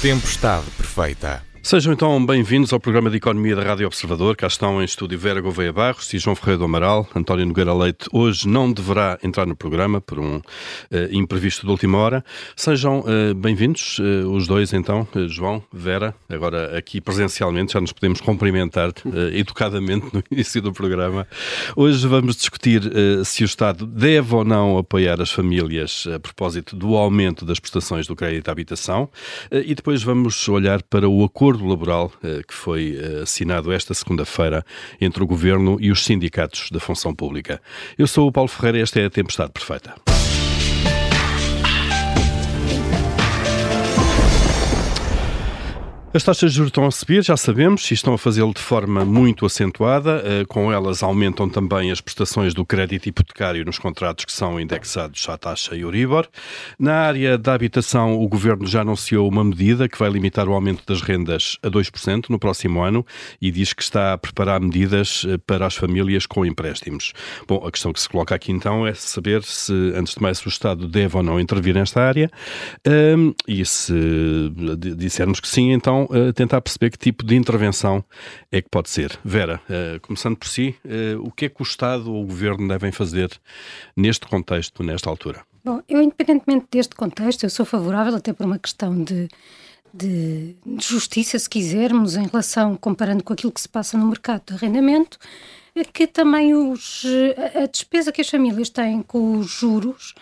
Tempestade perfeita. Sejam então bem-vindos ao programa de Economia da Rádio Observador. Cá estão em estúdio Vera Gouveia Barros e João Ferreira do Amaral. António Nogueira Leite hoje não deverá entrar no programa por um uh, imprevisto de última hora. Sejam uh, bem-vindos, uh, os dois então, João, Vera, agora aqui presencialmente, já nos podemos cumprimentar educadamente no início do programa. Hoje vamos discutir se o Estado deve ou não apoiar as famílias a propósito do aumento das prestações do crédito à habitação e depois vamos olhar para o acordo acordo laboral eh, que foi eh, assinado esta segunda-feira entre o Governo e os sindicatos da função pública. Eu sou o Paulo Ferreira e esta é a Tempestade Perfeita. As taxas de juros estão a subir, já sabemos, e estão a fazê-lo de forma muito acentuada. Eh, com elas aumentam também as prestações do crédito hipotecário nos contratos que são indexados à taxa Euribor. Na área da habitação, o Governo já anunciou uma medida que vai limitar o aumento das rendas a 2% no próximo ano e diz que está a preparar medidas eh, para as famílias com empréstimos. Bom, a questão que se coloca aqui então é saber se, antes de mais, o Estado deve ou não intervir nesta área. E se dissermos que sim, então uh, tentar perceber que tipo de intervenção é que pode ser. Vera, uh, começando por si, uh, o que é que o Estado ou o Governo devem fazer neste contexto, nesta altura? Bom, eu, independentemente deste contexto, eu sou favorável até por uma questão de, de, justiça, se quisermos, em relação, comparando com aquilo que se passa no mercado de arrendamento, que também os, a despesa que as famílias têm com os juros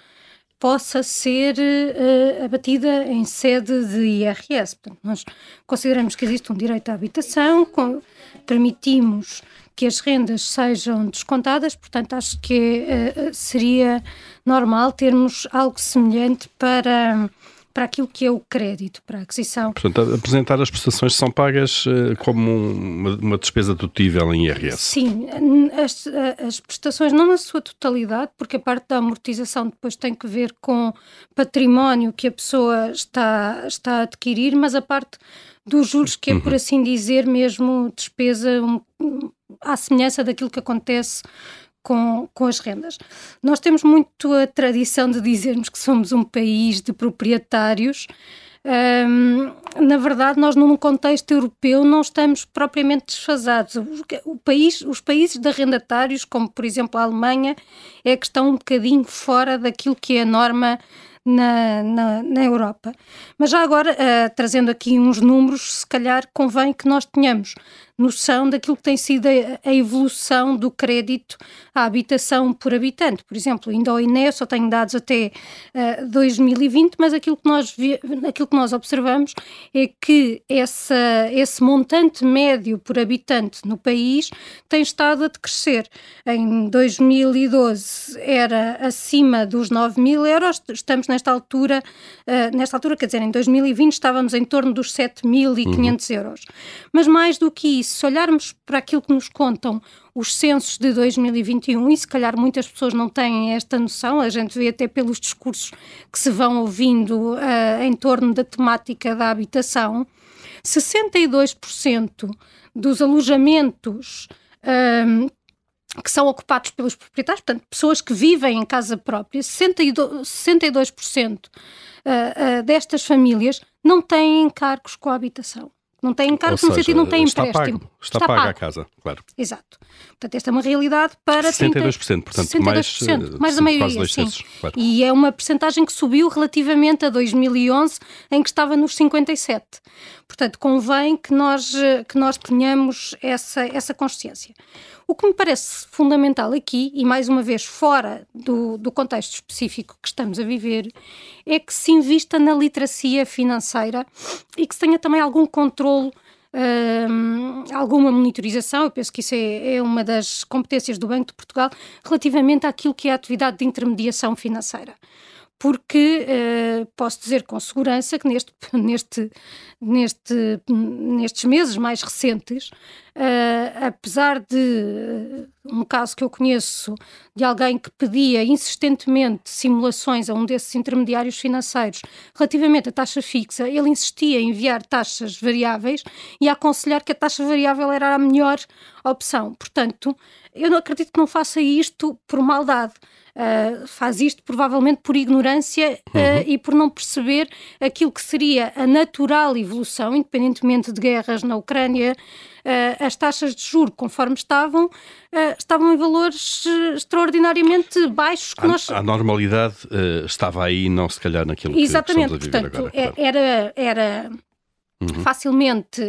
possa ser uh, abatida em sede de IRS. Portanto, nós consideramos que existe um direito à habitação, com, permitimos que as rendas sejam descontadas, portanto, acho que uh, seria normal termos algo semelhante para para aquilo que é o crédito, para a aquisição. Portanto, apresentar as prestações são pagas uh, como uma, uma, despesa dedutível em IRS. Sim, as, as, prestações não na sua totalidade, porque a parte da amortização depois tem que ver com património que a pessoa está, está a adquirir, mas a parte dos juros que é, por uhum. assim dizer, mesmo despesa um, à semelhança daquilo que acontece com, com as rendas. Nós temos muito a tradição de dizermos que somos um país de proprietários. Na verdade, nós num contexto europeu não estamos propriamente desfasados. O, o, país, os países de arrendatários, como por exemplo a Alemanha, é que estão um bocadinho fora daquilo que é a norma na, na, na Europa. Mas já agora, uh, trazendo aqui uns números, se calhar convém que nós tenhamos noção daquilo que tem sido a, a evolução do crédito à habitação por habitante. Por exemplo, ainda ao INE, só tenho dados até uh, eh, 2020, mas aquilo que, nós vi, aquilo que nós observamos é que essa, esse montante médio por habitante no país tem estado a decrescer. Em 2012 era acima dos 9 mil euros, estamos nesta altura, uh, nesta altura, quer dizer, em 2020 estávamos em torno dos 7.500 uhum. euros. Mas mais do que isso, se olharmos para aquilo que nos contam os censos de 2021, e se calhar muitas pessoas não têm esta noção, a gente vê até pelos discursos que se vão ouvindo uh, em torno da temática da habitação, 62% dos alojamentos. Uh, que são ocupados pelos proprietários, portanto, pessoas que vivem em casa própria, 62%, 62% uh, uh, destas famílias não têm encargos com a habitação. Não tem encargo no sentido não tem está empréstimo. Pago, está, está paga pago. a casa, claro. Exato. Portanto, esta é uma realidade para 62%, 30, portanto, 62%, mais, eh, mais da maioria, sim. claro. E é uma percentagem que subiu relativamente a 2011, em que estava nos 57. Portanto, convém que nós, eh, que nós tenhamos essa, essa consciência. O que me parece fundamental aqui, e mais uma vez fora do, do contexto específico que estamos a viver, é que se invista na literacia financeira e que se tenha também algum controle um, alguma monitorização, eu penso que isso é, é, uma das competências do Banco de Portugal relativamente àquilo que é a atividade de intermediação financeira porque uh, posso dizer com segurança que neste, neste, neste, nestes meses mais recentes, uh, apesar de uh, um caso que eu conheço de alguém que pedia insistentemente simulações a um desses intermediários financeiros relativamente à taxa fixa, ele insistia em enviar taxas variáveis e a aconselhar que a taxa variável era a melhor opção. Portanto, eu não acredito que não faça isto por maldade. Uh, faz isto provavelmente por ignorância uh, uhum. e por não perceber aquilo que seria a natural evolução, independentemente de guerras na Ucrânia, uh, as taxas de juro, conforme estavam, estavam em valores extraordinariamente baixos. Que a, nós... a normalidade estava aí, não se calhar naquilo Exatamente, que estamos a viver portanto, agora. É, claro. Era, era uhum. facilmente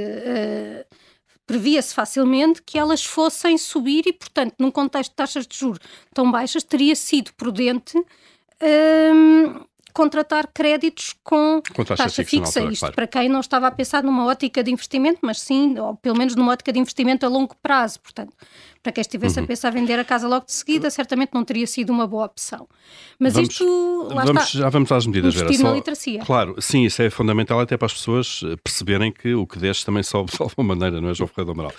previa-se facilmente que elas fossem subir e, portanto, num contexto de taxas de juros tão baixas, teria sido prudente hum, contratar créditos com, com taxa, taxa fixa. Altura, Isto claro. para quem não estava a pensar numa ótica de investimento, mas sim, ou pelo menos numa ótica de investimento a longo prazo. Portanto, para quem estivesse uhum. a pensar vender a casa logo de seguida, certamente não teria sido uma boa opção. Mas vamos, isto, lá vamos, está, Já vamos às medidas, Vera. Só, na literacia. Claro, sim, isso é fundamental até para as pessoas eh, perceberem que o que desce também sobe de alguma maneira, não é, João Ferreira do Amaral?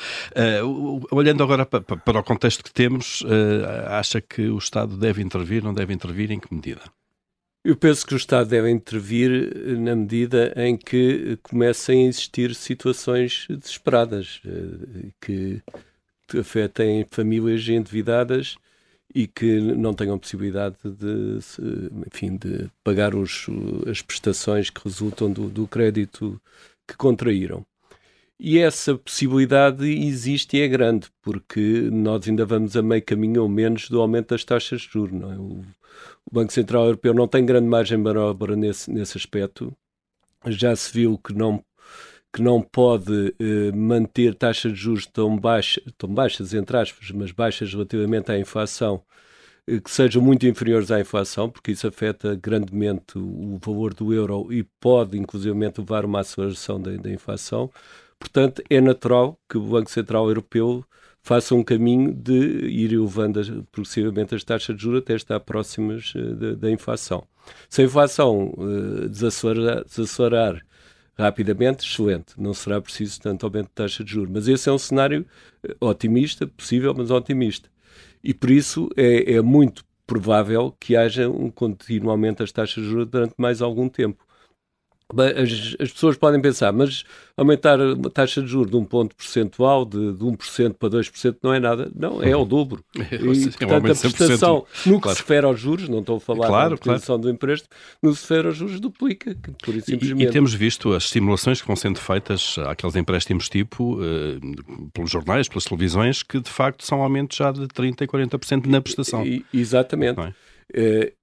Uh, olhando agora para, para, o contexto que temos, uh, acha que o Estado deve intervir, não deve intervir, em que medida? Eu penso que o Estado deve intervir na medida em que comecem a existir situações desesperadas que afetem famílias endividadas e que não tenham possibilidade de, enfim, de pagar os, as prestações que resultam do, do crédito que contraíram. E essa possibilidade existe e é grande, porque nós ainda vamos a meio caminho ou menos do aumento das taxas de juros. É? o, o Banco Central Europeu não tem grande margem de manobra nesse, nesse aspecto. Já se viu que não que não pode eh, manter taxas de juros tão, baixa, tão baixas, entre aspas, mas baixas relativamente à inflação, eh, que sejam muito inferiores à inflação, porque isso afeta grandemente o, valor do euro e pode, inclusive, levar a uma aceleração da, da inflação. Portanto, é natural que o Banco Central Europeu faça um caminho de ir elevando progressivamente as taxas de juros até estar próximas uh, da, inflação. Se a inflação uh, desacelerar, desacelerar rapidamente, excelente. Não será preciso tanto aumento de taxa de juros. Mas esse é um cenário eh, otimista, possível, mas otimista. E por isso é, é muito provável que haja um contínuo aumento das taxas de juros durante mais algum tempo. As, as, pessoas podem pensar, mas aumentar a taxa de juros de um ponto percentual, de, de 1% para 2%, não é nada. Não, é o dobro. É, e, portanto, a prestação, no que claro. se refere aos juros, não estou a falar claro, da prestação claro. do empréstimo, no que se refere aos juros, duplica. Por isso, simplesmente... e, e, temos visto as simulações que vão sendo feitas àqueles empréstimos tipo, uh, pelos jornais, pelas televisões, que de facto são aumentos já de 30% e 40% na prestação. E, exatamente. Uh,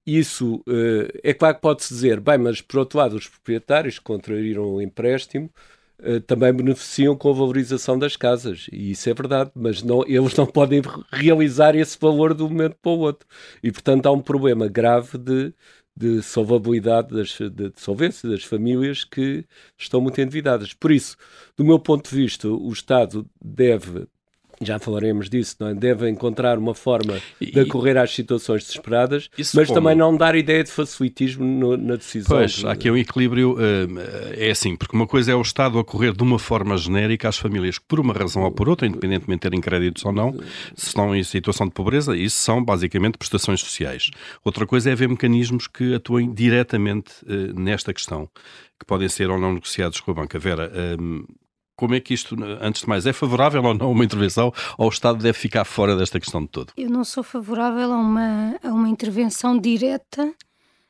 isso uh, é claro que pode-se dizer, bem, mas por outro lado, os proprietários que contraíram o empréstimo uh, também beneficiam com a valorização das casas, e isso é verdade, mas não, eles não podem realizar esse valor de um momento para o outro. E portanto há um problema grave de, de solvabilidade, das, de, de solvência das famílias que estão muito endividadas. Por isso, do meu ponto de vista, o Estado deve já falaremos disso, não é? deve encontrar uma forma de acorrer às situações desesperadas, mas como? também não dar ideia de facilitismo no, na decisão. Pois, há aqui um equilíbrio, uh, é assim, porque uma coisa é o Estado acorrer de uma forma genérica às famílias que, por uma razão ou por outra, independentemente de terem créditos ou não, se estão em situação de pobreza, isso são basicamente prestações sociais. Outra coisa é haver mecanismos que atuem diretamente uh, nesta questão, que podem ser ou não negociados com a banca. Vera, uh, como é que isto, antes de mais, é favorável ou não uma intervenção ou o Estado deve ficar fora desta questão de todo? Eu não sou favorável a uma, a uma intervenção direta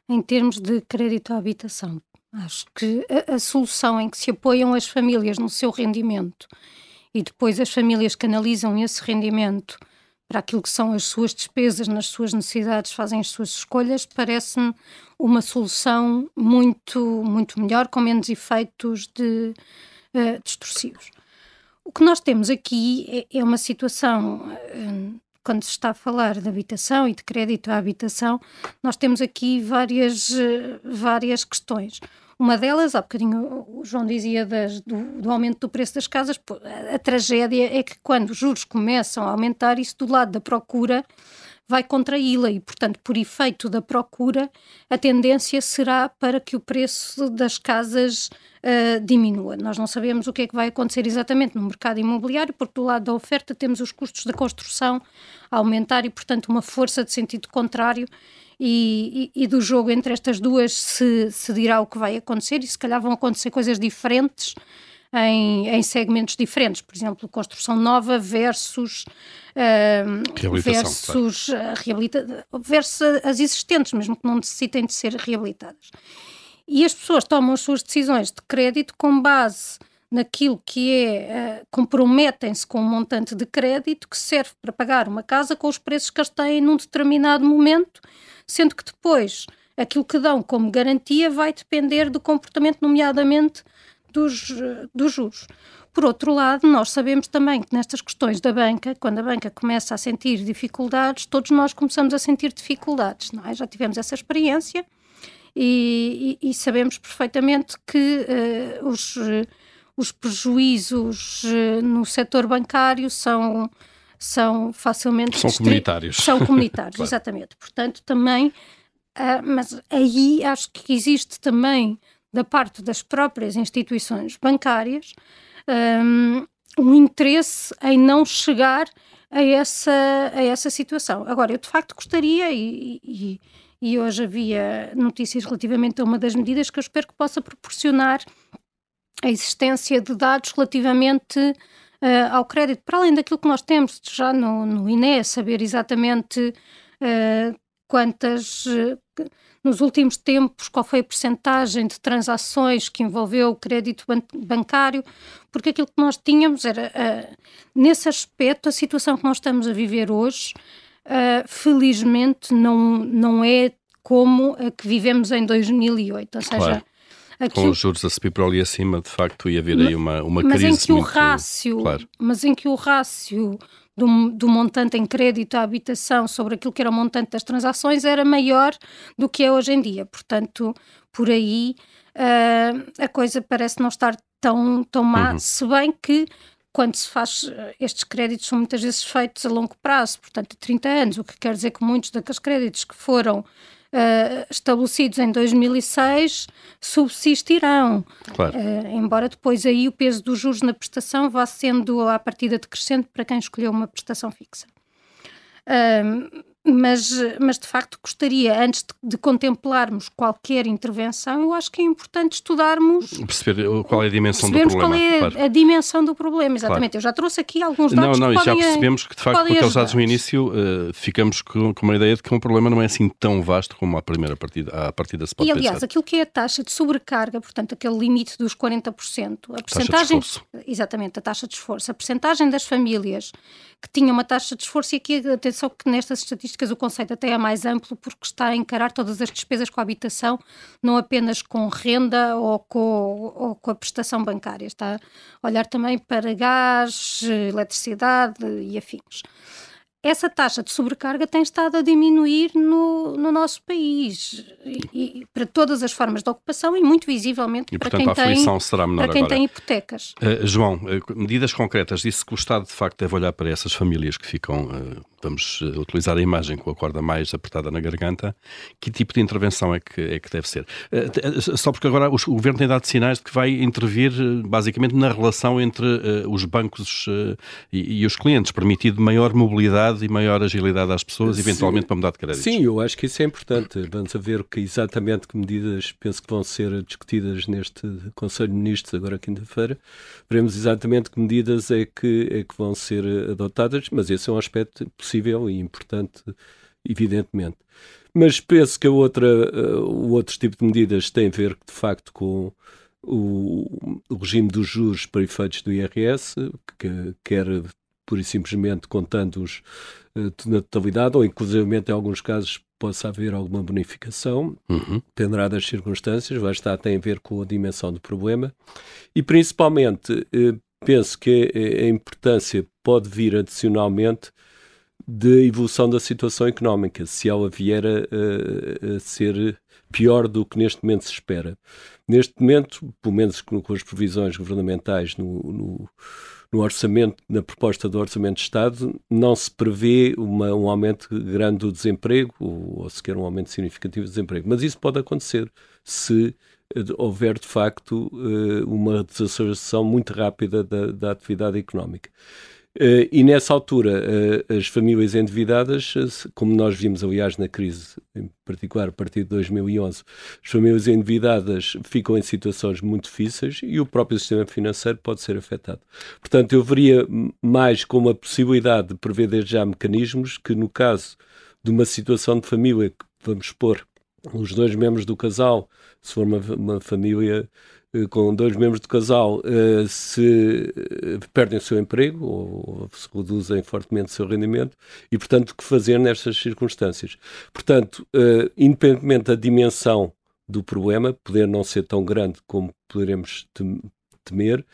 em termos de crédito à habitação. Acho que a, a solução em que se apoiam as famílias no seu rendimento e depois as famílias canalizam esse rendimento para aquilo que são as suas despesas, nas suas necessidades, fazem as suas escolhas, parece-me uma solução muito, muito melhor, com menos efeitos de uh, distorcidos. O que nós temos aqui é, é uma situação, uh, quando se está a falar de habitação e de crédito à habitação, nós temos aqui várias, uh, várias questões. Uma delas, há bocadinho o João dizia das, do, do, aumento do preço das casas, a, a tragédia é que quando os juros começam a aumentar, isso do lado da procura vai contraí-la e, portanto, por efeito da procura, a tendência será para que o preço das casas uh, diminua. Nós não sabemos o que é que vai acontecer exatamente no mercado imobiliário, porque do lado da oferta temos os custos da construção a aumentar e, portanto, uma força de sentido contrário. E, e, e do jogo entre estas duas se, se dirá o que vai acontecer, e se calhar vão acontecer coisas diferentes em, em segmentos diferentes, por exemplo, construção nova versus uh, versus, claro. reabilita versus as existentes, mesmo que não necessitem de ser reabilitadas. E as pessoas tomam as suas decisões de crédito com base naquilo que é, uh, comprometem-se com um montante de crédito que serve para pagar uma casa com os preços que eles têm num determinado momento, sendo que depois aquilo que dão como garantia vai depender do comportamento, nomeadamente dos, dos juros. Por outro lado, nós sabemos também que nestas questões da banca, quando a banca começa a sentir dificuldades, todos nós começamos a sentir dificuldades, não é? Já tivemos essa experiência e, e, e sabemos perfeitamente que uh, os, os prejuízos uh, no setor bancário são, são facilmente... São comunitários. São comunitários, claro. exatamente. Portanto, também... Uh, mas aí acho que existe também da parte das próprias instituições bancárias um, um interesse em não chegar a essa, a essa situação. Agora, eu de facto gostaria, e, e, e hoje havia notícias relativamente a uma das medidas que eu espero que possa proporcionar a existência de dados relativamente uh, ao crédito, para além daquilo que nós temos já no, no INE, saber exatamente uh, quantas. Uh, nos últimos tempos, qual foi a percentagem de transações que envolveu o crédito ban bancário, porque aquilo que nós tínhamos era, uh, nesse aspecto, a situação que nós estamos a viver hoje, uh, felizmente, não, não é como a que vivemos em 2008, ou seja... Claro. Com os juros a subir para ali acima, de facto, ia haver aí uma, uma mas crise em que muito... o rácio, claro. Mas em que o rácio do, do, montante em crédito à habitação sobre aquilo que era o montante das transações era maior do que é hoje em dia. Portanto, por aí uh, a coisa parece não estar tão, tão má, uhum. se bem que quando se faz estes créditos são muitas vezes feitos a longo prazo, portanto, a 30 anos, o que quer dizer que muitos daqueles créditos que foram uh, estabelecidos em 2006 subsistirão. Claro. Uh, embora depois aí o peso dos juros na prestação vá sendo à partida decrescente para quem escolheu uma prestação fixa. Uh, mas, mas de facto gostaria, antes de, de, contemplarmos qualquer intervenção, eu acho que é importante estudarmos. Perceber qual é a dimensão do problema. qual é claro. a dimensão do problema, exatamente. Claro. Eu já trouxe aqui alguns dados. Não, não, que e já percebemos que de facto, com aqueles dados no início, uh, ficamos com, com, uma ideia de que um problema não é assim tão vasto como a primeira partida, a partida se pode E aliás, pensar. aquilo que é a taxa de sobrecarga, portanto, aquele limite dos 40%, a percentagem. Exatamente, a taxa de esforço. A percentagem das famílias que tinham uma taxa de esforço, e aqui atenção que nestas estatísticas o conceito até é mais amplo porque está a encarar todas as despesas com a habitação, não apenas com renda ou com, ou com a prestação bancária, está a olhar também para gás, eletricidade e afins essa taxa de sobrecarga tem estado a diminuir no, no nosso país e, e, para todas as formas de ocupação e muito visivelmente e, para, portanto, quem, tem, será menor para quem agora. tem hipotecas. Uh, João, uh, medidas concretas. Disse que o Estado de facto deve olhar para essas famílias que ficam uh, vamos eh, utilizar a imagem com a corda mais apertada na garganta, que tipo de intervenção é que, é que deve ser? Eh, eh, só porque agora o Governo tem dado sinais de que vai intervir basicamente na relação entre os bancos e, e os clientes, permitindo maior mobilidade e maior agilidade às pessoas, eventualmente Sim. para mudar de créditos. Sim, eu acho que isso é importante. Vamos a ver que exatamente que medidas penso que vão ser discutidas neste Conselho de Ministros agora quinta-feira. Veremos exatamente que medidas é que, é que vão ser adotadas, mas esse é um aspecto possível e importante, evidentemente. Mas penso que a outra, uh, o outro tipo de medidas tem a ver, de facto, com o, o regime dos juros para efeitos do IRS, que quer pura e simplesmente contando os uh, na totalidade, ou inclusivamente em alguns casos possa haver alguma bonificação, uhum. dependerá das circunstâncias, vai estar, tem a ver com a dimensão do problema, e principalmente uh, penso que a importância pode vir adicionalmente de evolução da situação económica, se ela vier a, a, ser pior do que neste momento se espera. Neste momento, pelo menos com, com as previsões governamentais no, no, no, orçamento, na proposta do Orçamento de Estado, não se prevê uma, um aumento grande do desemprego, ou, ou sequer um aumento significativo do desemprego. Mas isso pode acontecer se eh, houver de facto eh, uma desaceleração muito rápida da, da atividade económica. Uh, e nessa altura, uh, as famílias endividadas, como nós vimos, aliás, na crise, em particular a partir de 2011, as famílias endividadas ficam em situações muito difíceis e o próprio sistema financeiro pode ser afetado. Portanto, eu veria mais como a possibilidade de prever desde já mecanismos que, no caso de uma situação de família que vamos expor os dois membros do casal, se for uma, uma família eh, com dois membros do casal uh, se eh, perdem o seu emprego ou se reduzem fortemente o seu rendimento e, portanto, o que fazer nestas circunstâncias. Portanto, independentemente da dimensão do problema, poder não ser tão grande como poderemos temer,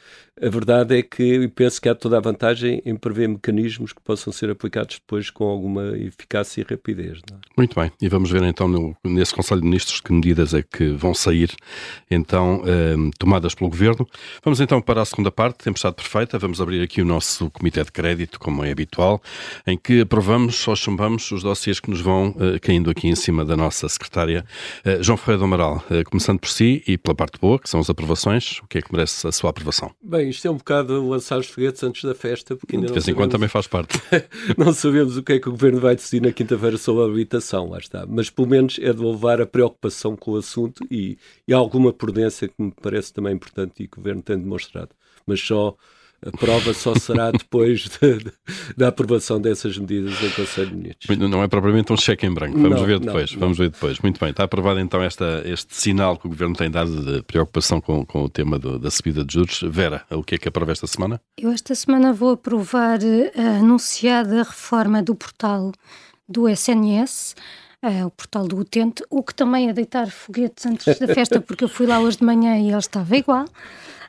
a verdade é que penso que há toda a vantagem em prever mecanismos que possam ser aplicados depois com alguma eficácia e rapidez. É? Muito bem, e vamos ver então no, nesse Conselho de Ministros que medidas é que vão sair então eh, tomadas pelo Governo. Vamos então para a segunda parte, Tempestade Perfeita, vamos abrir aqui o nosso Comitê de Crédito, como é habitual, em que aprovamos ou chumbamos os dossiês que nos vão eh, caindo aqui em cima da nossa secretária eh, João Ferreira do Amaral, eh, começando por si e pela parte boa, que são as aprovações, o que é que merece a sua aprovação? Bem, isto é um bocado lançar os foguetes antes da festa, porque ainda De vez em quando também faz parte. não sabemos o que é que o Governo vai decidir na quinta-feira sobre a habitação, lá está. Mas pelo menos é de levar a preocupação com o assunto e, e alguma prudência que me parece também importante e que o Governo tem demonstrado. Mas só a prova só será depois de, de, da aprovação dessas medidas em Conselho de Ministros. Não é propriamente um cheque em branco, vamos não, ver depois. Não, vamos não. ver depois. Muito bem, está aprovado então esta, este sinal que o Governo tem dado de preocupação com, com o tema do, da subida de juros. Vera, o que é que aprova esta semana? Eu esta semana vou aprovar a anunciada reforma do portal do SNS. Uh, eh, o portal do utente, o que também é deitar foguetes antes da festa, porque eu fui lá hoje de manhã e ele estava igual.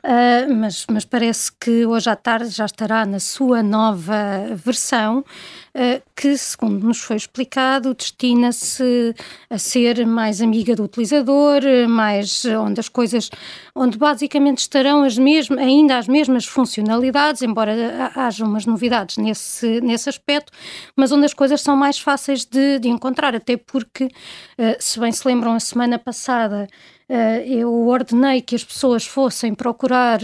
Uh, mas, mas parece que hoje à tarde já estará na sua nova versão, uh, que, segundo nos foi explicado, destina-se a ser mais amiga do utilizador, mais onde as coisas, onde basicamente estarão as mesmas, ainda as mesmas funcionalidades, embora haja umas novidades nesse, nesse aspecto, mas onde as coisas são mais fáceis de, de encontrar, até porque, uh, se bem se lembram, a semana passada eu ordenei que as pessoas fossem procurar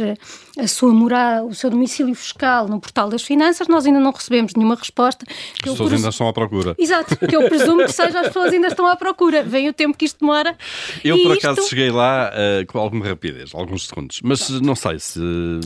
a sua morada, o seu domicílio fiscal no portal das finanças, nós ainda não recebemos nenhuma resposta. As pessoas presumo... ainda estão à procura. Exato, que eu presumo que seja as pessoas ainda estão à procura. Vem o tempo que isto demora. Eu, por acaso, isto... cheguei lá uh, com alguma rapidez, alguns segundos, mas não sei se uh,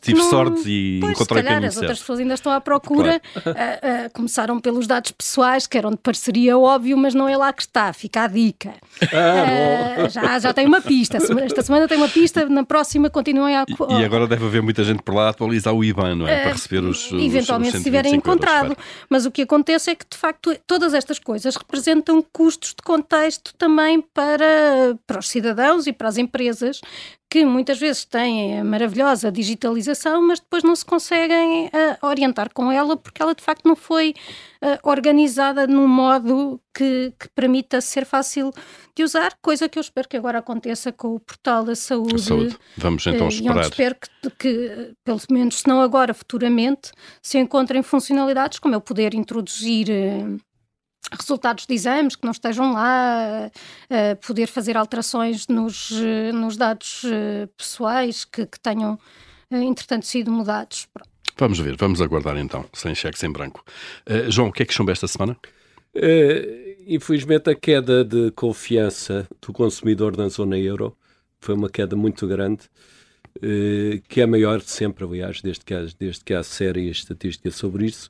tive não... sorte e pois, encontrei se calhar, as outras pessoas ainda estão à procura. Claro. Uh, começaram pelos dados pessoais, que eram de parceria óbvio, mas não é lá que está, fica a dica. Ah, já, já tem uma pista. Esta semana tem uma pista, na próxima continuem a. E, e agora deve haver muita gente por lá a atualizar o IBAN, não é? Para receber os. Eventualmente, os, os se tiverem encontrado. Euros, Mas o que acontece é que, de facto, todas estas coisas representam custos de contexto também para, para os cidadãos e para as empresas que muitas vezes têm a maravilhosa digitalização, mas depois não se conseguem uh, orientar com ela porque ela de facto não foi uh, organizada num modo que, que, permita ser fácil de usar, coisa que eu espero que agora aconteça com o portal da saúde. saúde. Vamos então uh, esperar. E espero que, que, pelo menos se não agora, futuramente, se encontrem funcionalidades como eu poder introduzir resultados de exames que não estejam lá, uh, poder fazer alterações nos, uh, nos dados uh, pessoais que, que tenham, entretanto, sido mudados. Pronto. Vamos ver, vamos aguardar então, sem cheque, sem branco. João, o que é que chumba esta semana? infelizmente, a queda de confiança do consumidor na zona euro foi uma queda muito grande. que é a maior de sempre, aliás, desde que há, desde que há série estatística sobre isso.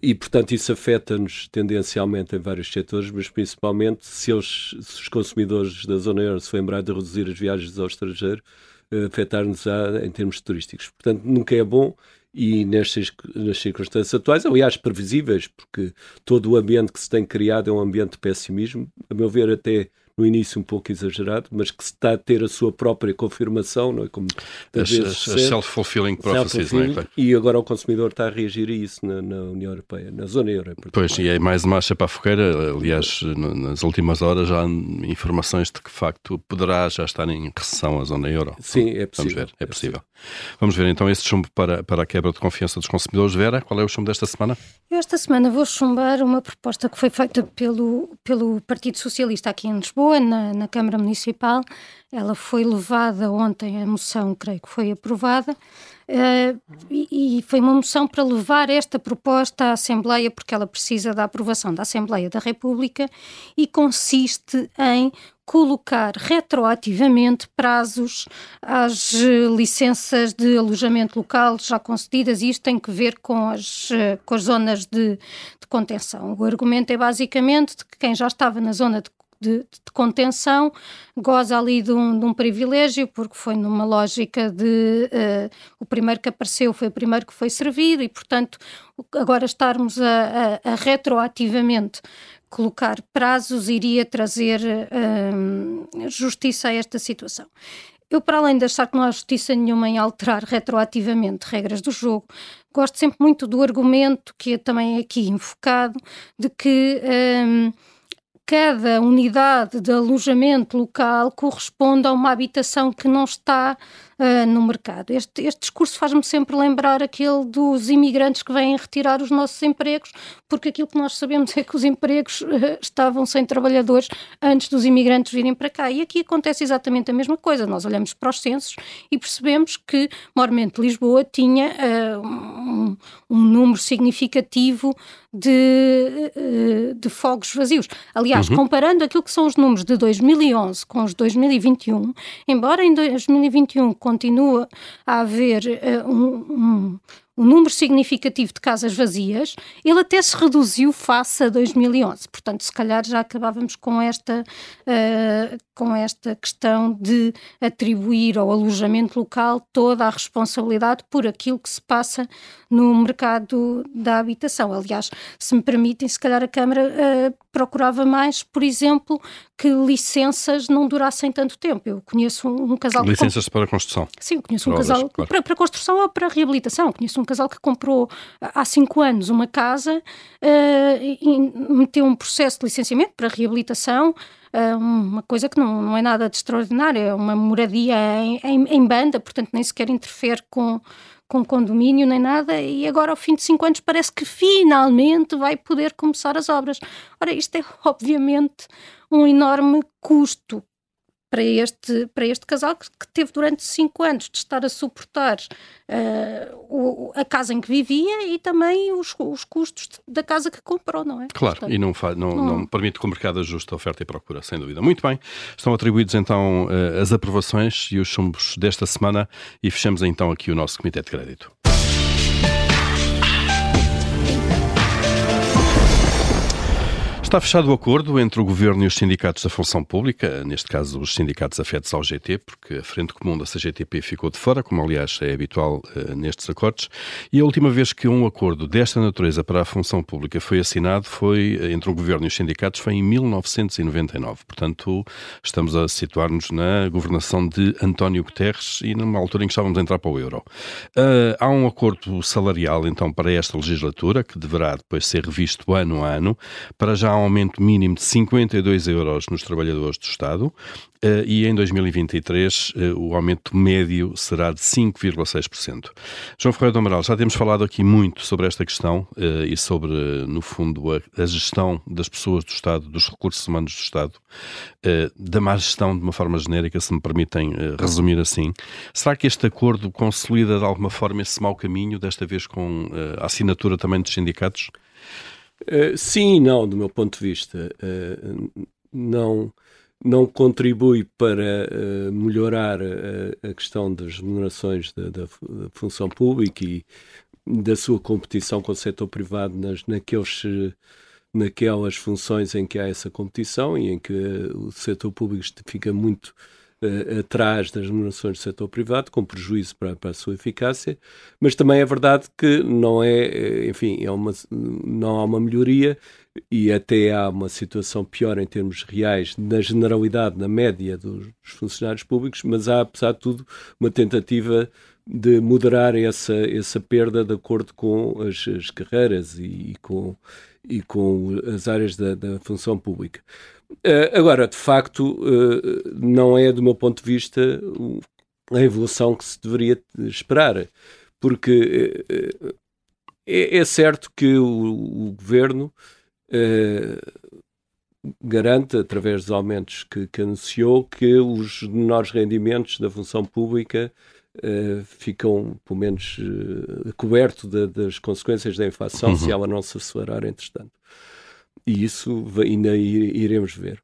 E, portanto, isso afeta-nos tendencialmente em vários setores, mas principalmente se, eles, se os consumidores da zona euro se lembrarem de reduzir as viagens ao estrangeiro, eh, afetar-nos em termos turísticos. Portanto, nunca é bom e nestas, nas circunstâncias atuais, aliás, previsíveis, porque todo o ambiente que se tem criado é um ambiente de pessimismo, a meu ver, até no início um pouco exagerado, mas que se está a ter a sua própria confirmação, não é? Como as, self-fulfilling prophecies, self não é? E agora o consumidor está a reagir a isso na, na União Europeia, na zona euro. Pois, e é mais marcha para a fogueira. Aliás, nas últimas horas já há informações de que, de facto, poderá já estar em recessão a zona euro. Sim, é possível. Vamos ver, é, é possível. possível. Vamos ver então esse chumbo para, para a quebra de confiança dos consumidores. Vera, qual é o chumbo desta semana? Eu esta semana vou chumbar uma proposta que foi feita pelo, pelo Partido Socialista aqui em Lisboa Lisboa, na, na Câmara Municipal. Ela foi levada ontem, a moção, creio que foi aprovada, uh, e, e, foi uma moção para levar esta proposta à Assembleia, porque ela precisa da aprovação da Assembleia da República e consiste em colocar retroativamente prazos às licenças de alojamento local já concedidas, e isto tem que ver com as, com as zonas de, de contenção. O argumento é basicamente de que quem já estava na zona de de, de, contenção, goza ali de um, de um, privilégio, porque foi numa lógica de uh, o primeiro que apareceu foi o primeiro que foi servido, e portanto, agora estarmos a, a, a retroativamente colocar prazos iria trazer uh, justiça a esta situação. Eu, para além de achar que não há justiça nenhuma em alterar retroativamente regras do jogo, gosto sempre muito do argumento que é também aqui enfocado de que. Um, cada unidade de alojamento local corresponde a uma habitação que não está uh, no mercado. Este, este discurso faz-me sempre lembrar aquele dos imigrantes que vêm retirar os nossos empregos, porque aquilo que nós sabemos é que os empregos uh, estavam sem trabalhadores antes dos imigrantes virem para cá. E aqui acontece exatamente a mesma coisa. Nós olhamos para os censos e percebemos que, maiormente, Lisboa tinha uh, um, um número significativo de, de fogos vazios. Aliás, uhum. comparando aquilo que são os números de 2011 com os de 2021, embora em 2021 continua a haver uh, um, um, um número significativo de casas vazias, ele até se reduziu face a 2011. Portanto, se calhar já acabávamos com esta, uh, com esta questão de atribuir ao alojamento local toda a responsabilidade por aquilo que se passa no mercado da habitação. Aliás, se me permitem, se calhar a Câmara uh, procurava mais, por exemplo, que licenças não durassem tanto tempo. Eu conheço um, um casal... Licenças para construção. Sim, eu conheço um casal claro. para, para construção ou para reabilitação. Conheço um casal que comprou há cinco anos uma casa uh, meteu um processo de licenciamento para reabilitação uh, uma coisa que não, não é nada de extraordinário, é uma moradia em, em, em banda, portanto nem sequer interfere com, com condomínio nem nada, e agora ao fim de cinco anos parece que finalmente vai poder começar as obras. Ora, isto é obviamente um enorme custo para este, para este casal que, que teve durante cinco anos de estar a suportar uh, o, a casa em que vivia e também os, os custos da casa que comprou, não é? Claro, Portanto, e não, não, não, não, permite que o mercado ajuste a oferta e procura, sem dúvida. Muito bem, estão atribuídos então uh, as aprovações e os chumbos desta semana e fechamos então aqui o nosso Comitê de Crédito. Está fechado o acordo entre o Governo e os sindicatos da função pública, neste caso os sindicatos afetos ao GT, porque a Frente Comum da CGTP ficou de fora, como aliás é habitual uh, nestes acordos, e a última vez que um acordo desta natureza para a função pública foi assinado foi eh, entre o Governo e os sindicatos foi em 1999. Portanto, estamos a situar-nos na governação de António Guterres e numa altura em que estávamos a entrar para o euro. Uh, há um acordo salarial, então, para esta legislatura, que deverá depois ser revisto ano a ano. Para já há aumento mínimo de 52 euros nos trabalhadores do Estado eh, e em 2023 eh, o aumento médio será de 5,6%. João Ferreira do Amaral, já temos falado aqui muito sobre esta questão eh, e sobre, no fundo, a, gestão das pessoas do Estado, dos recursos humanos do Estado, da má gestão de uma forma genérica, se me permitem resumir assim. Será que este acordo consolida de alguma forma esse mau caminho, desta vez com a assinatura também dos sindicatos? Uh, sim e não, do meu ponto de vista. Uh, não, não contribui para uh, melhorar a questão das remunerações da, da, da, função pública e da sua competição com o setor privado nas, naqueles, naquelas funções em que há essa competição e em que o setor público fica muito uh, atrás das remunerações do setor privado, com prejuízo para, para, a sua eficácia, mas também é verdade que não é, eh, enfim, é uma, não há uma melhoria e até há uma situação pior em termos reais na generalidade, na média dos funcionários públicos, mas há, apesar de tudo, uma tentativa de moderar essa, essa perda de acordo com as, as carreiras e, e, com, e com as áreas da, da função pública. Uh, agora, de facto, uh, não é, do meu ponto de vista, a evolução que se deveria esperar, porque uh, é, é, certo que o, o governo garante, através dos aumentos que, que anunciou, que os menores rendimentos da função pública uh, ficam, pelo menos, uh, coberto de, das consequências da inflação uhum. se ela não se acelerar, entretanto. E isso ainda iremos ver.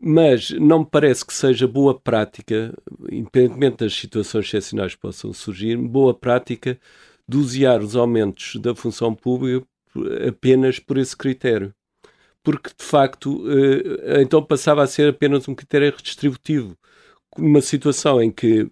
Mas não me parece que seja boa prática, independentemente das situações excepcionais que possam surgir, boa prática dosear os aumentos da função pública apenas por esse critério porque de facto eh, então passava a ser apenas um critério redistributivo. Numa situação em que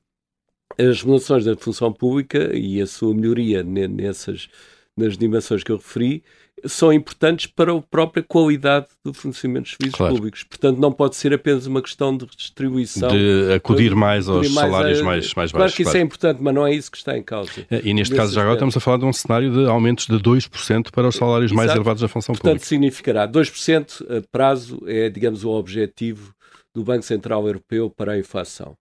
as remunerações da função pública e a sua melhoria nessas nas dimensões que eu referi são importantes para a própria qualidade do funcionamento dos serviços claro. públicos. Portanto, não pode ser apenas uma questão de redistribuição. De acudir mais aos mais salários a, mais, mais claro baixos. Claro que isso é importante, mas não é isso que está em causa. E neste caso, já agora, estamos a falar de um cenário de aumentos de 2% para os salários Exato. mais elevados da função Portanto, pública. Portanto, significará 2% a prazo é, digamos, o objetivo do Banco Central Europeu para a inflação.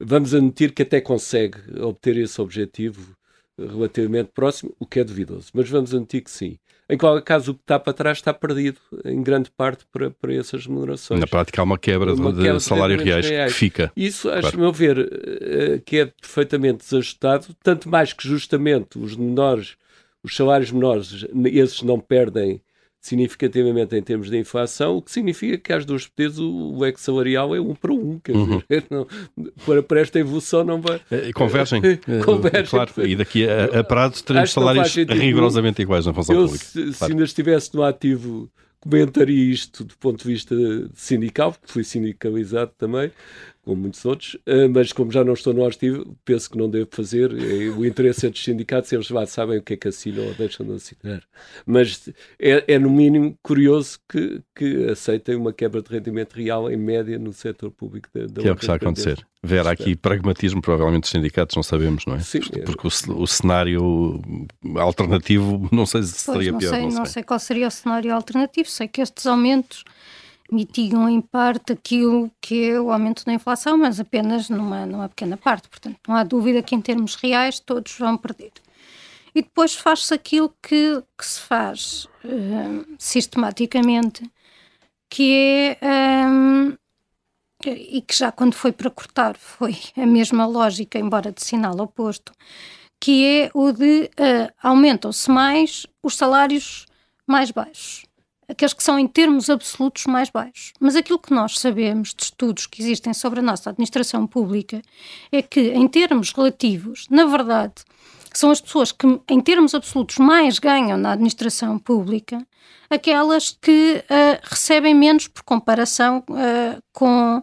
Vamos admitir que até consegue obter esse objetivo relativamente próximo, o que é duvidoso. Mas vamos admitir que sim. Em qualquer caso, o que está para trás está perdido, em grande parte, para, para essas remunerações. Na prática, há uma quebra, uma de, quebra de salários reais, reais, que fica. Isso, acho claro. meu ver, eh, que é perfeitamente desajustado, tanto mais que justamente os menores, os salários menores, esses não perdem significativamente em termos de inflação, o que significa que às duas vezes o leque salarial é um para um. Quer uhum. dizer, não, para, para esta evolução não vai. Convergem. Convergem. Claro, e daqui a, a prazo teremos salários rigorosamente iguais na função eu, pública. Se, claro. se ainda estivesse no ativo comentaria isto do ponto de vista sindical, porque fui sindicalizado também, como muitos outros, eh, mas como já não estou no ativo, penso que não devo fazer. Eh, o interesse é dos sindicatos, eles lá sabem o que é que assinam ou deixam de assinar. Mas é, é no mínimo curioso que, que aceitem uma quebra de rendimento real em média no setor público da, da Que é o que está a acontecer. Ver aqui pragmatismo, provavelmente os sindicatos não sabemos, não é? Sim, porque é. o, o, cenário alternativo não sei se seria pois, não pior. Sei, não, sei. não sei qual seria o cenário alternativo, sei que estes aumentos mitigam em parte aquilo que é o aumento da inflação, mas apenas numa, numa pequena parte. Portanto, não há dúvida que em termos reais todos vão perder. E depois faz-se aquilo que, que, se faz uh, sistematicamente, que é. Um, e que já quando foi para cortar foi a mesma lógica, embora de sinal oposto, que é o de uh, aumentam-se mais os salários mais baixos aqueles que são em termos absolutos mais baixos. Mas aquilo que nós sabemos de estudos que existem sobre a nossa administração pública é que, em termos relativos, na verdade, são as pessoas que, em termos absolutos, mais ganham na administração pública, aquelas que uh, recebem menos por comparação uh, com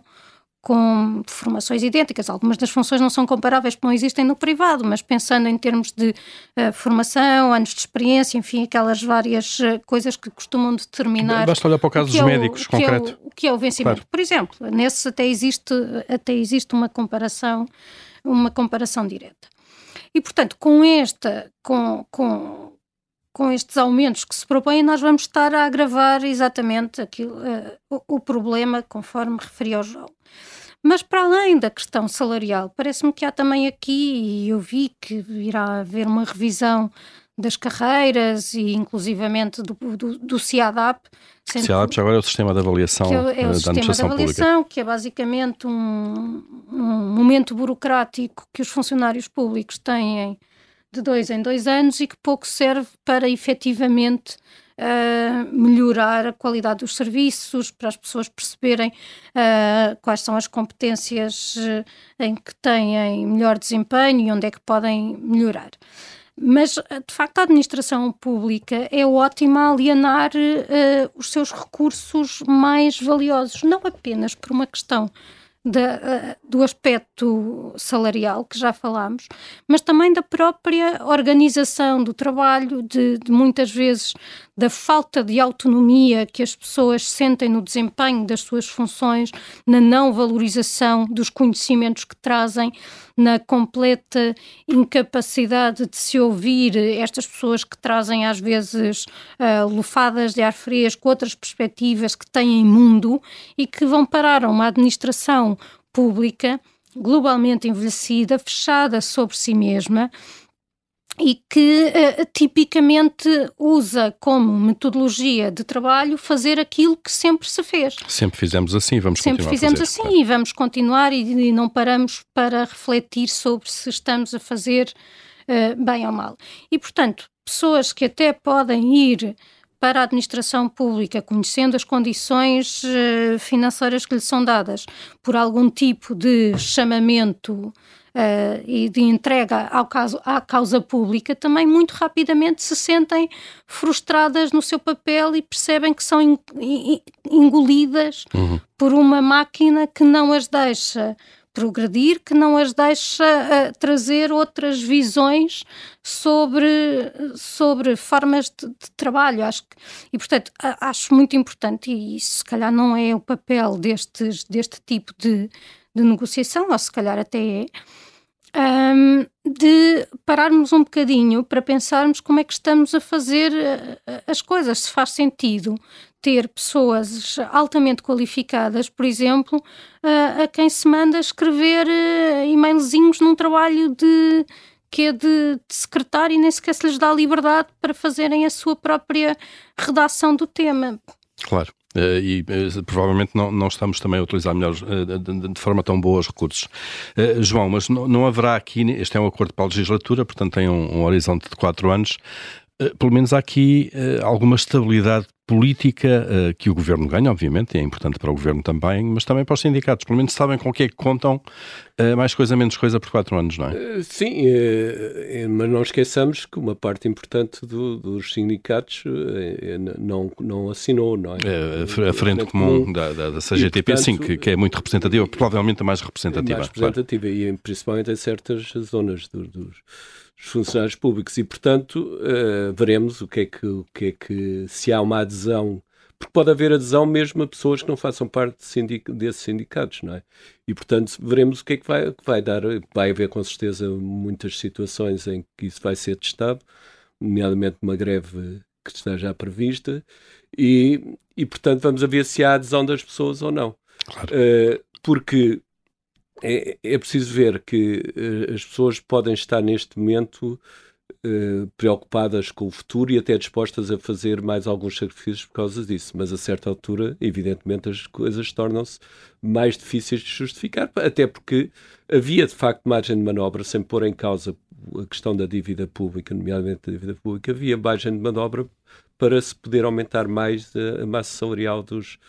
com formações idênticas. Algumas das funções não são comparáveis porque não existem no privado, mas pensando em termos de uh, formação, anos de experiência, enfim, aquelas várias uh, coisas que costumam determinar. Basta olhar para o caso dos é médicos, o, concreto. É o, o, que é o vencimento. Claro. Por exemplo, nesse até existe, até existe uma comparação, uma comparação direta. E, portanto, com esta, com, com, com estes aumentos que se propõem, nós vamos estar a agravar exatamente aquilo, uh, o, o, problema, conforme referi ao João. Mas para além da questão salarial, parece-me que há também aqui, e eu vi que irá haver uma revisão das carreiras e inclusivamente do, do, do CIADAP. CIADAP já agora é o sistema de avaliação é, é o da sistema de avaliação, pública. que é basicamente um, um momento burocrático que os funcionários públicos têm de dois em dois anos e que pouco serve para efetivamente uh, melhorar a qualidade dos serviços, para as pessoas perceberem uh, quais são as competências em que têm melhor desempenho e onde é que podem melhorar. Mas, de facto, a administração pública é ótima a alienar uh, os seus recursos mais valiosos, não apenas por uma questão da, eh, do aspecto salarial, que já falámos, mas também da própria organização do trabalho, de, de, muitas vezes da falta de autonomia que as pessoas sentem no desempenho das suas funções, na não valorização dos conhecimentos que trazem na completa incapacidade de se ouvir estas pessoas que trazem às vezes uh, lufadas de ar fresco, outras perspectivas que têm mundo e que vão parar a uma administração pública globalmente envelhecida, fechada sobre si mesma, e que uh, tipicamente usa como metodologia de trabalho fazer aquilo que sempre se fez. Sempre fizemos assim, vamos sempre continuar fizemos a fazer. assim e vamos continuar e, e, não paramos para refletir sobre se estamos a fazer uh, bem ou mal. E portanto, pessoas que até podem ir para a administração pública, conhecendo as condições uh, financeiras que lhe são dadas por algum tipo de chamamento uh, e de entrega ao caso, à causa pública, também muito rapidamente se sentem frustradas no seu papel e percebem que são engolidas uhum. por uma máquina que não as deixa progredir, que não as deixa uh, trazer outras visões sobre, sobre formas de, de trabalho. Acho que, e, portanto, acho muito importante, e isso se calhar não é o papel destes, deste tipo de, de negociação, ou se calhar até é, um, de pararmos um bocadinho para pensarmos como é que estamos a fazer uh, as coisas, se faz sentido ter pessoas altamente qualificadas, por exemplo, a quem se manda escrever uh, e-mailzinhos num trabalho de que é de, de secretário e nem sequer se lhes dá liberdade para fazerem a sua própria redação do tema. Claro. Uh, e uh, provavelmente não, não, estamos também a utilizar melhor, de, de, forma tão boa os recursos. João, mas não, não, haverá aqui, este é um acordo para a legislatura, portanto tem um, um horizonte de quatro anos, pelo menos há aqui alguma estabilidade política uh, que o governo ganha, obviamente, e é importante para o governo também, mas também para os sindicatos. Pelo menos sabem com o que é que contam mais coisa, menos coisa por quatro anos, não é? Sim, mas não esqueçamos que uma parte importante do, dos sindicatos não, não assinou, não é? é a, frente comum, comum da, da, da CGTP, portanto, sim, que, que, é muito representativa, provavelmente a mais representativa. Mais representativa, claro. e principalmente em certas zonas do, dos funcionários públicos e, portanto, uh, veremos o que, é que, o que é que se há uma adesão, porque pode haver adesão mesmo a pessoas que não façam parte de sindic desses sindicatos, não é? E, portanto, veremos o que é que vai, que vai dar. Vai haver, com certeza, muitas situações em que isso vai ser testado, nomeadamente uma greve que está já prevista, e, e portanto, vamos ver se há adesão das pessoas ou não. Claro. Uh, porque é, é preciso ver que uh, as pessoas podem estar neste momento uh, preocupadas com o futuro e até dispostas a fazer mais alguns sacrifícios por causa disso, mas a certa altura, evidentemente, as coisas tornam-se mais difíceis de justificar, até porque havia de facto margem de manobra, sem pôr em causa a questão da dívida pública, nomeadamente da dívida pública, havia margem de manobra para se poder aumentar mais a, a massa salarial dos,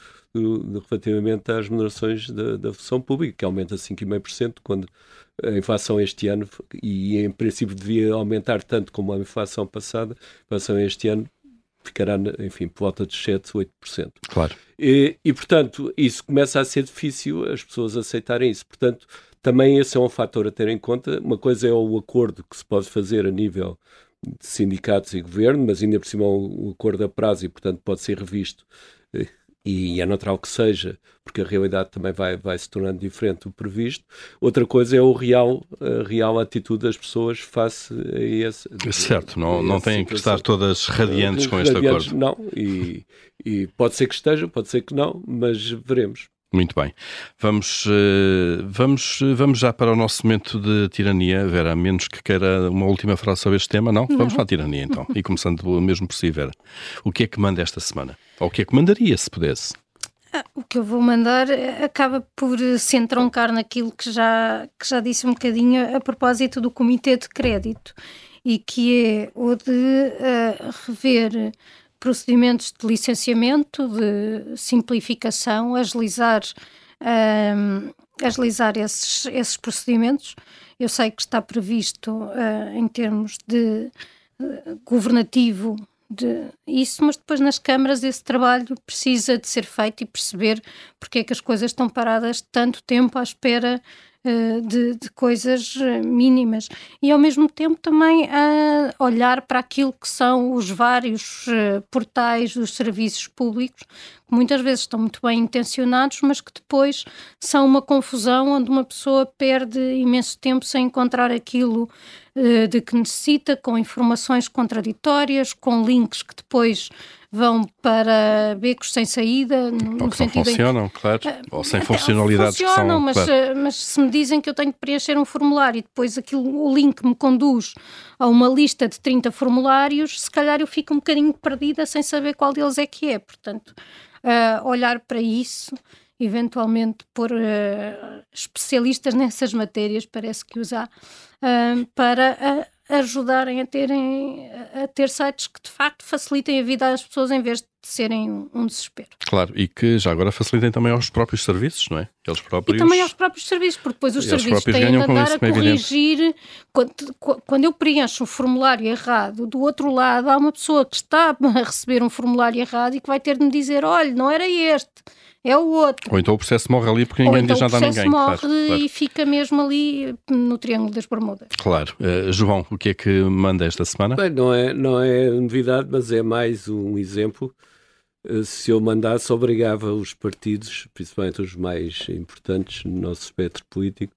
relativamente às remunerações da, da função pública, que aumenta 5,5%, quando a inflação este ano, e em princípio devia aumentar tanto como a inflação passada, a inflação este ano ficará, enfim, por volta de 7, 8%. Claro. E, e, portanto, isso começa a ser difícil as pessoas aceitarem isso. Portanto, também esse é um fator a ter em conta. Uma coisa é o acordo que se pode fazer a nível de sindicatos e governo, mas ainda por cima é um acordo a prazo e, portanto, pode ser revisto eh, e é natural que seja, porque a realidade também vai, vai se tornando diferente do previsto. Outra coisa é o real, a real atitude das pessoas face a esse. Certo, não, não têm que estar todas radiantes com este acordo. Não, e, e pode ser que estejam, pode ser que não, mas veremos. Muito bem. Vamos, uh, vamos, vamos já para o nosso momento de tirania, Vera, a menos que queira uma última frase sobre este tema, não? não. Vamos para a tirania então. E começando mesmo por si, Vera. O que é que manda esta semana? Ou o que é que mandaria, se pudesse? Ah, o que eu vou mandar eh, acaba por se entroncar naquilo que já, que já disse um bocadinho a propósito do Comitê de Crédito e que é o de uh, rever procedimentos de licenciamento, de simplificação, agilizar, um, agilizar esses, esses procedimentos. Eu sei que está previsto uh, em termos de uh, governativo de isso, mas depois nas câmaras esse trabalho precisa de ser feito e perceber porque é que as coisas estão paradas tanto tempo à espera de, de, coisas eh, mínimas. E ao mesmo tempo também a olhar para aquilo que são os vários eh, portais dos serviços públicos que muitas vezes estão muito bem intencionados mas que depois são uma confusão onde uma pessoa perde imenso tempo sem encontrar aquilo de que necessita, com informações contraditórias, com links que depois vão para becos sem saída, no, Ou que não funcionam, que, claro, uh, ou sem funcionalidades funcionam, que são... Mas, claro. mas se me dizem que eu tenho que preencher um formulário e depois aquilo, o link me conduz a uma lista de 30 formulários, se calhar eu fico um bocadinho perdida sem saber qual deles é que é. Portanto, uh, olhar para isso eventualmente pôr uh, especialistas nessas matérias, parece que usar, uh, para ajudarem a, terem, a ter sites que de facto facilitem a vida às pessoas em vez de serem um, um desespero. Claro, e que já agora facilitem também aos próprios serviços, não é? Eles próprios... E também aos próprios serviços, porque depois os serviços têm de andar a corrigir. Quando, quando eu preencho um formulário errado, do outro lado há uma pessoa que está a receber um formulário errado e que vai ter de me dizer: olha, não era este é o outro. Ou então o processo morre ali porque ninguém então diz nada a ninguém. O processo morre claro, claro. e fica mesmo ali no Triângulo das Bermudas. Claro. Uh, João, o que é que manda esta semana? Bem, não é, não é novidade, mas é mais um exemplo. Uh, se eu mandasse, obrigava os partidos, principalmente os mais importantes no nosso espectro político,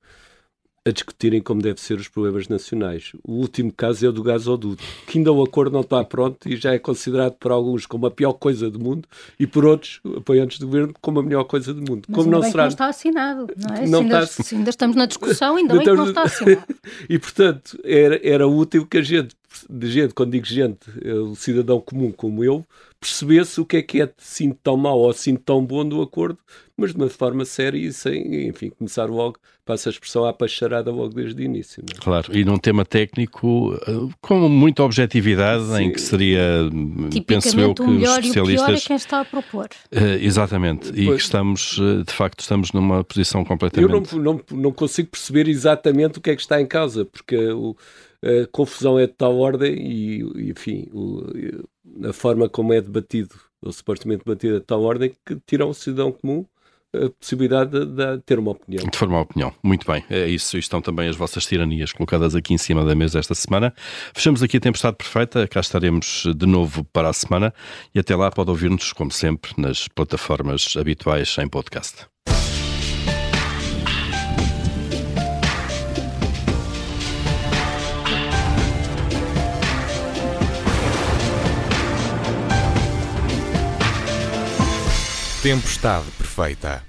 a discutirem como deve ser os problemas nacionais. O último caso é o do gasoduto, que ainda o acordo não está pronto e já é considerado por alguns como a pior coisa do mundo e por outros, apoiantes do governo, como a melhor coisa do mundo. Mas como não, será... que não está assinado, não é? Não se, ainda, está... se ainda estamos na discussão, ainda bem que não está assinado. e, portanto, era, era útil que a gente, de gente, quando digo gente, o cidadão comum como eu, percebesse o que é que é assim tão mau ou assim tão bom do acordo, mas de uma forma séria e sem, enfim, começar logo, passa a expressão à pacharada logo desde o início. É? Claro, e num tema técnico eh, com muita objetividade, Sim. em que seria, penso eu, que o melhor os especialistas... E o pior é quem está a propor. Uh, exatamente, e que estamos, de facto, estamos numa posição completamente... Eu não, não, não consigo perceber exatamente o que é que está em causa, porque o a confusão é de tal ordem e, enfim, o, a forma como é debatido, ou supostamente debatido é de tal ordem, que tira ao cidadão comum a possibilidade de, de, ter uma opinião. De formar opinião. Muito bem. É isso. Estão também as vossas tiranias colocadas aqui em cima da mesa esta semana. Fechamos aqui a Tempestade Perfeita. Cá estaremos de novo para a semana e até lá pode ouvir-nos, como sempre, nas plataformas habituais em podcast. Tempestade Perfeita.